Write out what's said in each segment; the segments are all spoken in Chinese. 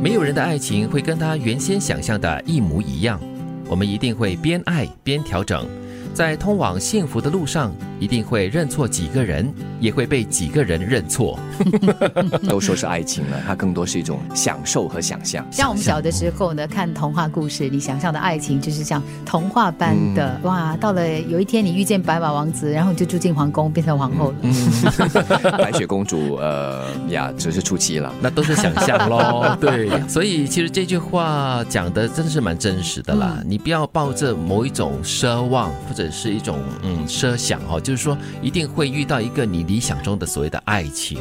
没有人的爱情会跟他原先想象的一模一样，我们一定会边爱边调整。在通往幸福的路上，一定会认错几个人，也会被几个人认错。都说是爱情了，它更多是一种享受和想象。像我们小的时候呢，看童话故事，你想象的爱情就是像童话般的哇。到了有一天你遇见白马王子，然后你就住进皇宫，变成皇后了。白雪公主，呃呀，只是初期了，那都是想象喽。对，所以其实这句话讲的真的是蛮真实的啦。你不要抱着某一种奢望或者。是一种嗯奢想哦，就是说一定会遇到一个你理想中的所谓的爱情，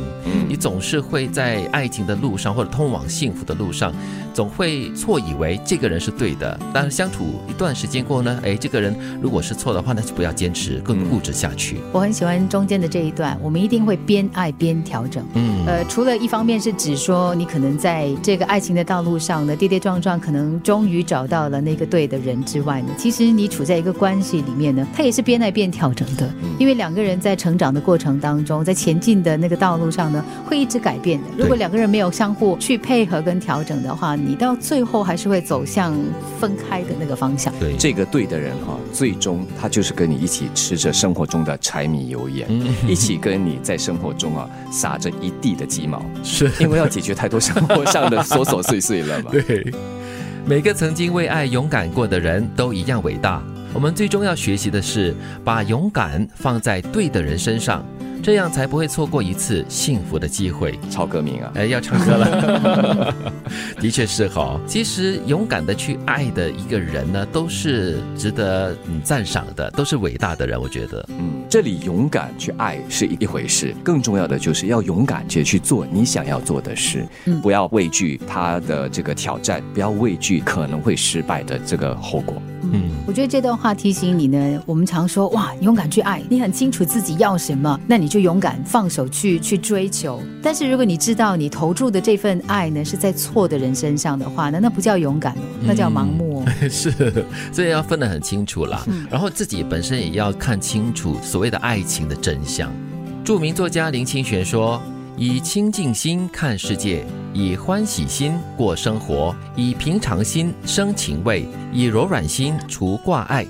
你总是会在爱情的路上或者通往幸福的路上，总会错以为这个人是对的，但是相处一段时间过呢，哎，这个人如果是错的话，那就不要坚持，更固执下去。我很喜欢中间的这一段，我们一定会边爱边调整。嗯，呃，除了一方面是指说你可能在这个爱情的道路上呢跌跌撞撞，可能终于找到了那个对的人之外呢，其实你处在一个关系里面。呢，他也是边爱边调整的，因为两个人在成长的过程当中，在前进的那个道路上呢，会一直改变的。如果两个人没有相互去配合跟调整的话，你到最后还是会走向分开的那个方向。对，这个对的人哈，最终他就是跟你一起吃着生活中的柴米油盐，一起跟你在生活中啊撒着一地的鸡毛，是因为要解决太多生活上的琐琐碎碎了嘛。对，每个曾经为爱勇敢过的人都一样伟大。我们最终要学习的是，把勇敢放在对的人身上。这样才不会错过一次幸福的机会。超歌名啊，哎，要唱歌了。的确是哈，其实勇敢的去爱的一个人呢，都是值得嗯赞赏的，都是伟大的人。我觉得，嗯，这里勇敢去爱是一回事，更重要的就是要勇敢去去做你想要做的事，不要畏惧他的这个挑战，不要畏惧可能会失败的这个后果。嗯，我觉得这段话提醒你呢，我们常说哇，勇敢去爱，你很清楚自己要什么，那你就勇敢放手去去追求。但是如果你知道你投注的这份爱呢是在错的人身上的话，那那不叫勇敢，那叫盲目。是，所以要分得很清楚啦。然后自己本身也要看清楚所谓的爱情的真相。著名作家林清玄说。以清净心看世界，以欢喜心过生活，以平常心生情味，以柔软心除挂碍。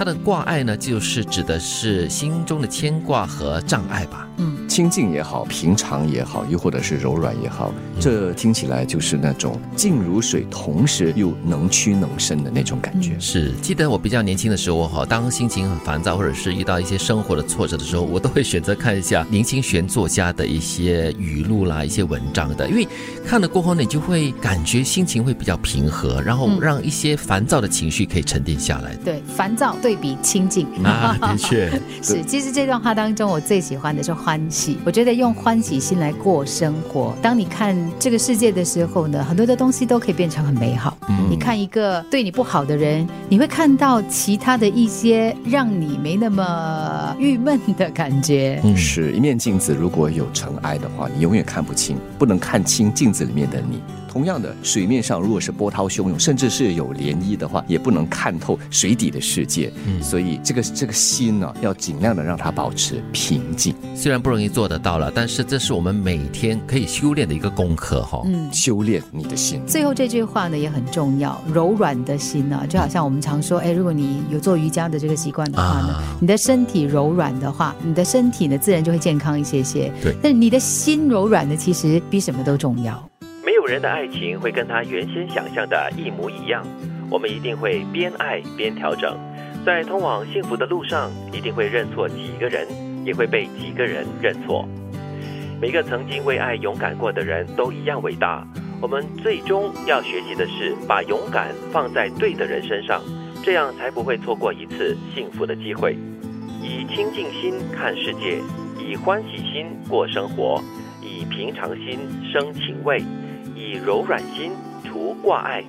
他的挂碍呢，就是指的是心中的牵挂和障碍吧。嗯。清静也好，平常也好，又或者是柔软也好，这听起来就是那种静如水，同时又能屈能伸的那种感觉。是，记得我比较年轻的时候哈，当心情很烦躁，或者是遇到一些生活的挫折的时候，我都会选择看一下林清玄作家的一些语录啦、一些文章的，因为看了过后呢，你就会感觉心情会比较平和，然后让一些烦躁的情绪可以沉淀下来。对，烦躁对比清静啊，的确 是。其实这段话当中，我最喜欢的是欢喜。我觉得用欢喜心来过生活。当你看这个世界的时候呢，很多的东西都可以变成很美好。你看一个对你不好的人，你会看到其他的一些让你没那么郁闷的感觉。嗯是一面镜子，如果有尘埃的话，你永远看不清，不能看清镜子里面的你。同样的，水面上如果是波涛汹涌，甚至是有涟漪的话，也不能看透水底的世界。嗯，所以这个这个心呢，要尽量的让它保持平静。虽然不容易做得到了，但是这是我们每天可以修炼的一个功课哈。嗯，修炼你的心。最后这句话呢也很重要，柔软的心呢，就好像我们常说，哎，如果你有做瑜伽的这个习惯的话呢，你的身体柔软的话，你的身体呢自然就会健康一些些。对，但你的心柔软的，其实比什么都重要。没有人的爱情会跟他原先想象的一模一样，我们一定会边爱边调整，在通往幸福的路上，一定会认错几个人，也会被几个人认错。每个曾经为爱勇敢过的人都一样伟大。我们最终要学习的是把勇敢放在对的人身上，这样才不会错过一次幸福的机会。以清净心看世界，以欢喜心过生活，以平常心生情味。以柔软心除挂碍。